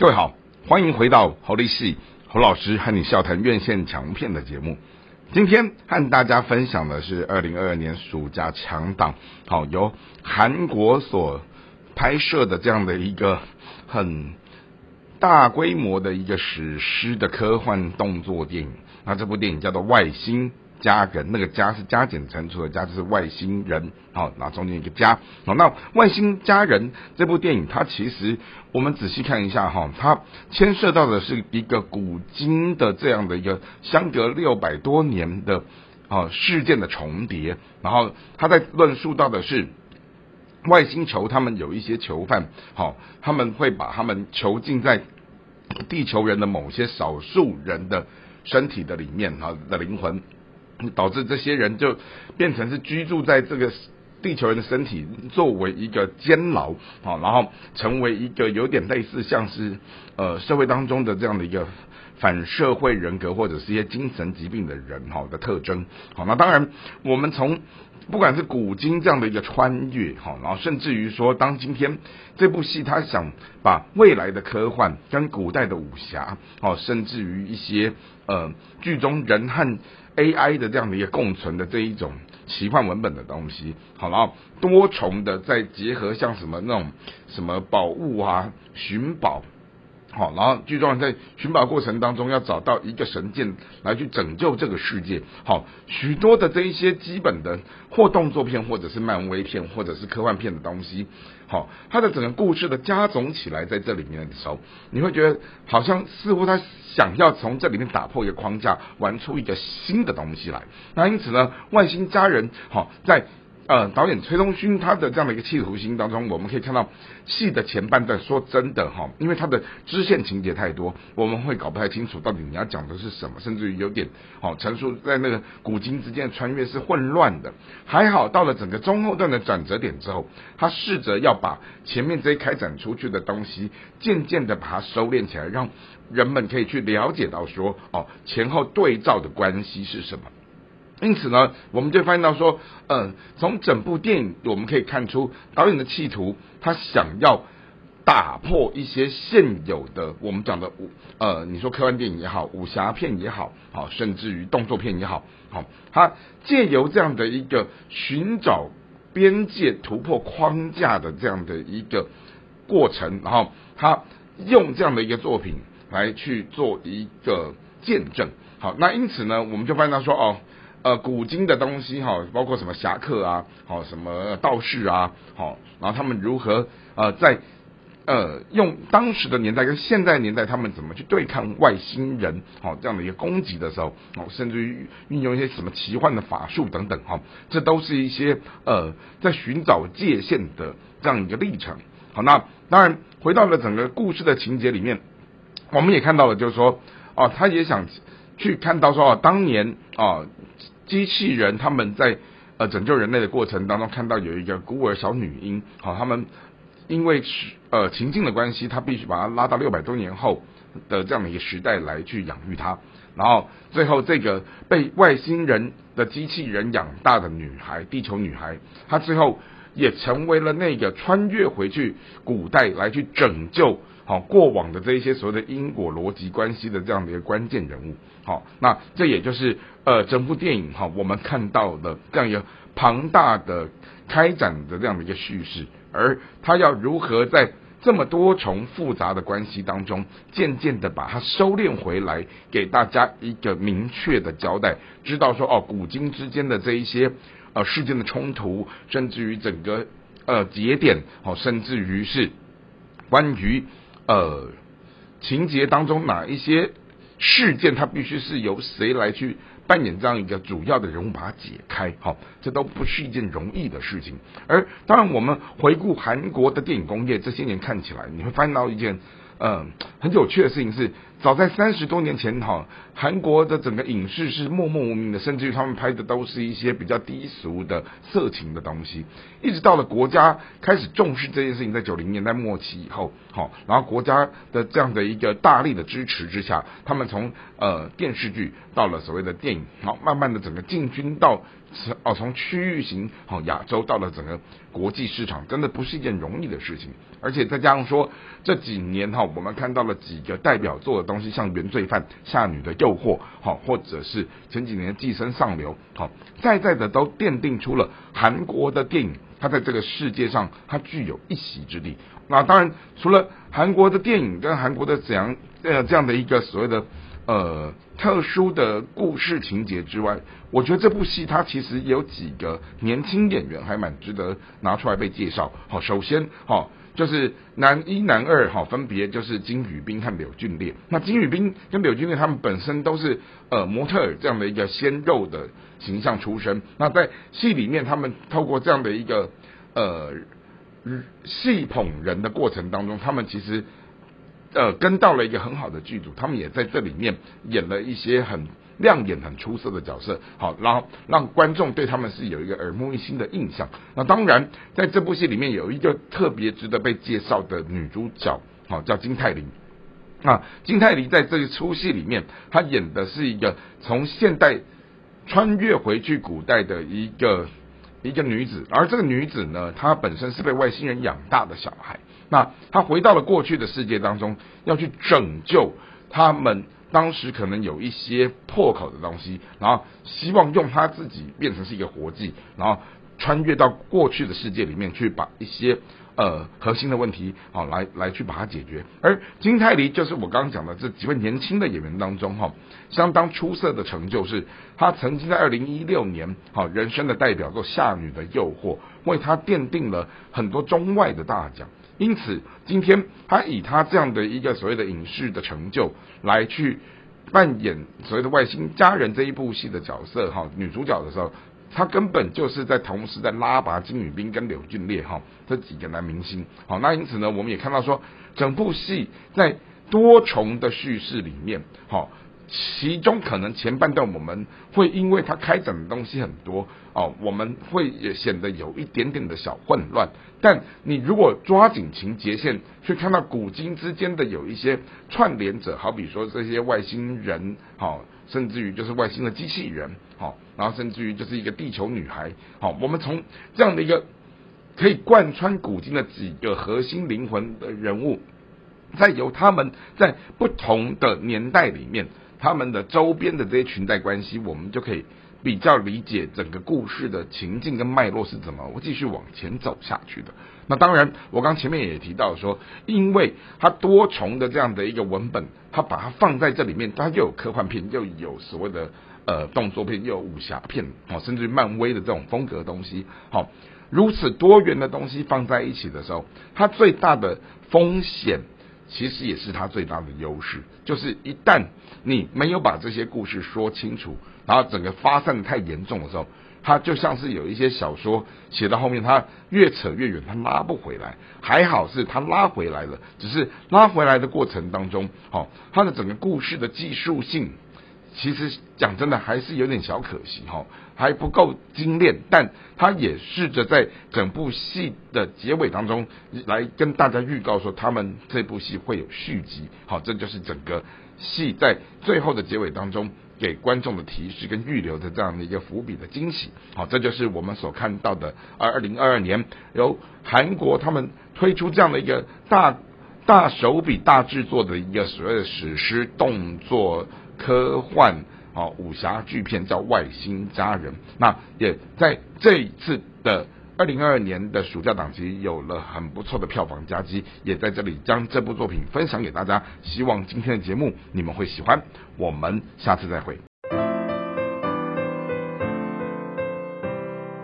各位好，欢迎回到侯立系侯老师和你笑谈院线强片的节目。今天和大家分享的是二零二二年暑假强档，好由韩国所拍摄的这样的一个很大规模的一个史诗的科幻动作电影。那这部电影叫做《外星》。家人，那个家是加减乘除的加，就是外星人。好，那中间一个家。好，那外星家人这部电影，它其实我们仔细看一下哈，它牵涉到的是一个古今的这样的一个相隔六百多年的啊事件的重叠。然后他在论述到的是外星球，他们有一些囚犯，好，他们会把他们囚禁在地球人的某些少数人的身体的里面，哈的灵魂。导致这些人就变成是居住在这个地球人的身体作为一个监牢，啊，然后成为一个有点类似像是呃社会当中的这样的一个反社会人格或者是一些精神疾病的人哈的特征，好，那当然我们从不管是古今这样的一个穿越，哈，然后甚至于说当今天这部戏他想把未来的科幻跟古代的武侠，哦，甚至于一些呃剧中人和 AI 的这样的一个共存的这一种奇幻文本的东西，好了，多重的再结合像什么那种什么宝物啊、寻宝，好，然后剧中在寻宝过程当中要找到一个神剑来去拯救这个世界，好，许多的这一些基本的或动作片或者是漫威片或者是科幻片的东西。好，它的整个故事的加总起来，在这里面的时候，你会觉得好像似乎他想要从这里面打破一个框架，玩出一个新的东西来。那因此呢，外星家人好在。呃，导演崔东勋他的这样的一个企图心当中，我们可以看到戏的前半段。说真的哈，因为他的支线情节太多，我们会搞不太清楚到底你要讲的是什么，甚至于有点哦陈述在那个古今之间的穿越是混乱的。还好到了整个中后段的转折点之后，他试着要把前面这些开展出去的东西，渐渐的把它收敛起来，让人们可以去了解到说哦前后对照的关系是什么。因此呢，我们就发现到说，嗯，从整部电影我们可以看出导演的企图，他想要打破一些现有的我们讲的武，呃，你说科幻电影也好，武侠片也好，好，甚至于动作片也好，好，他借由这样的一个寻找边界、突破框架的这样的一个过程，然后他用这样的一个作品来去做一个见证。好，那因此呢，我们就发现到说，哦。呃，古今的东西哈，包括什么侠客啊，好什么道士啊，好，然后他们如何呃在呃用当时的年代跟现在年代，他们怎么去对抗外星人，好这样的一个攻击的时候，哦，甚至于运用一些什么奇幻的法术等等，哈，这都是一些呃在寻找界限的这样一个历程。好，那当然回到了整个故事的情节里面，我们也看到了，就是说，哦，他也想去看到说，哦，当年啊。机器人他们在呃拯救人类的过程当中，看到有一个孤儿小女婴，好，他们因为呃情境的关系，他必须把它拉到六百多年后的这样的一个时代来去养育她，然后最后这个被外星人的机器人养大的女孩，地球女孩，她最后也成为了那个穿越回去古代来去拯救。好，过往的这一些所谓的因果逻辑关系的这样的一个关键人物，好，那这也就是呃整部电影哈，我们看到的这样一个庞大的开展的这样的一个叙事，而他要如何在这么多重复杂的关系当中，渐渐的把它收敛回来，给大家一个明确的交代，知道说哦，古今之间的这一些呃事件的冲突，甚至于整个呃节点，哦，甚至于是关于。呃，情节当中哪一些事件，它必须是由谁来去扮演这样一个主要的人物，把它解开？好，这都不是一件容易的事情。而当然，我们回顾韩国的电影工业这些年看起来，你会发现到一件。嗯，很有趣的事情是，早在三十多年前哈，韩国的整个影视是默默无名的，甚至于他们拍的都是一些比较低俗的色情的东西。一直到了国家开始重视这件事情，在九零年代末期以后，好，然后国家的这样的一个大力的支持之下，他们从呃电视剧到了所谓的电影，好，慢慢的整个进军到哦从区域型哦亚洲到了整个国际市场，真的不是一件容易的事情。而且再加上说这几年哈，我们看到了几个代表作东西，像《原罪犯》《下女的诱惑》好，或者是前几年《寄生上流》好，在在的都奠定出了韩国的电影，它在这个世界上它具有一席之地。那当然，除了韩国的电影跟韩国的怎样呃这样的一个所谓的呃特殊的故事情节之外，我觉得这部戏它其实有几个年轻演员还蛮值得拿出来被介绍。好，首先好。就是男一男二哈，分别就是金宇彬和柳俊烈。那金宇彬跟柳俊烈他们本身都是呃模特儿这样的一个鲜肉的形象出身。那在戏里面，他们透过这样的一个呃戏捧人的过程当中，他们其实呃跟到了一个很好的剧组，他们也在这里面演了一些很。亮眼很出色的角色，好，然后让观众对他们是有一个耳目一新的印象。那当然，在这部戏里面有一个特别值得被介绍的女主角，好，叫金泰梨。啊，金泰梨在这一出戏里面，她演的是一个从现代穿越回去古代的一个一个女子，而这个女子呢，她本身是被外星人养大的小孩。那他回到了过去的世界当中，要去拯救他们。当时可能有一些破口的东西，然后希望用他自己变成是一个活计，然后穿越到过去的世界里面去把一些呃核心的问题好来来去把它解决。而金泰梨就是我刚刚讲的这几位年轻的演员当中哈，相当出色的成就是他曾经在二零一六年好人生的代表作《夏女的诱惑》为他奠定了很多中外的大奖。因此，今天他以他这样的一个所谓的影视的成就来去扮演所谓的外星家人这一部戏的角色哈，女主角的时候，他根本就是在同时在拉拔金宇彬跟柳俊烈哈这几个男明星。好，那因此呢，我们也看到说，整部戏在多重的叙事里面，好。其中可能前半段我们会因为它开展的东西很多哦，我们会也显得有一点点的小混乱。但你如果抓紧情节线，去看到古今之间的有一些串联者，好比说这些外星人，好，甚至于就是外星的机器人，好，然后甚至于就是一个地球女孩，好，我们从这样的一个可以贯穿古今的几个核心灵魂的人物，再由他们在不同的年代里面。他们的周边的这些裙带关系，我们就可以比较理解整个故事的情境跟脉络是怎么继续往前走下去的。那当然，我刚前面也提到说，因为它多重的这样的一个文本，它把它放在这里面，它又有科幻片，又有所谓的呃动作片，又有武侠片，哦，甚至于漫威的这种风格东西，好，如此多元的东西放在一起的时候，它最大的风险。其实也是他最大的优势，就是一旦你没有把这些故事说清楚，然后整个发散的太严重的时候，他就像是有一些小说写到后面，他越扯越远，他拉不回来。还好是他拉回来了，只是拉回来的过程当中，好，他的整个故事的技术性。其实讲真的还是有点小可惜哈，还不够精炼，但他也试着在整部戏的结尾当中来跟大家预告说，他们这部戏会有续集。好，这就是整个戏在最后的结尾当中给观众的提示跟预留的这样的一个伏笔的惊喜。好，这就是我们所看到的二零二二年由韩国他们推出这样的一个大大手笔大制作的一个所谓的史诗动作。科幻啊武侠巨片叫《外星家人》，那也在这一次的二零二二年的暑假档期有了很不错的票房佳绩，也在这里将这部作品分享给大家。希望今天的节目你们会喜欢，我们下次再会。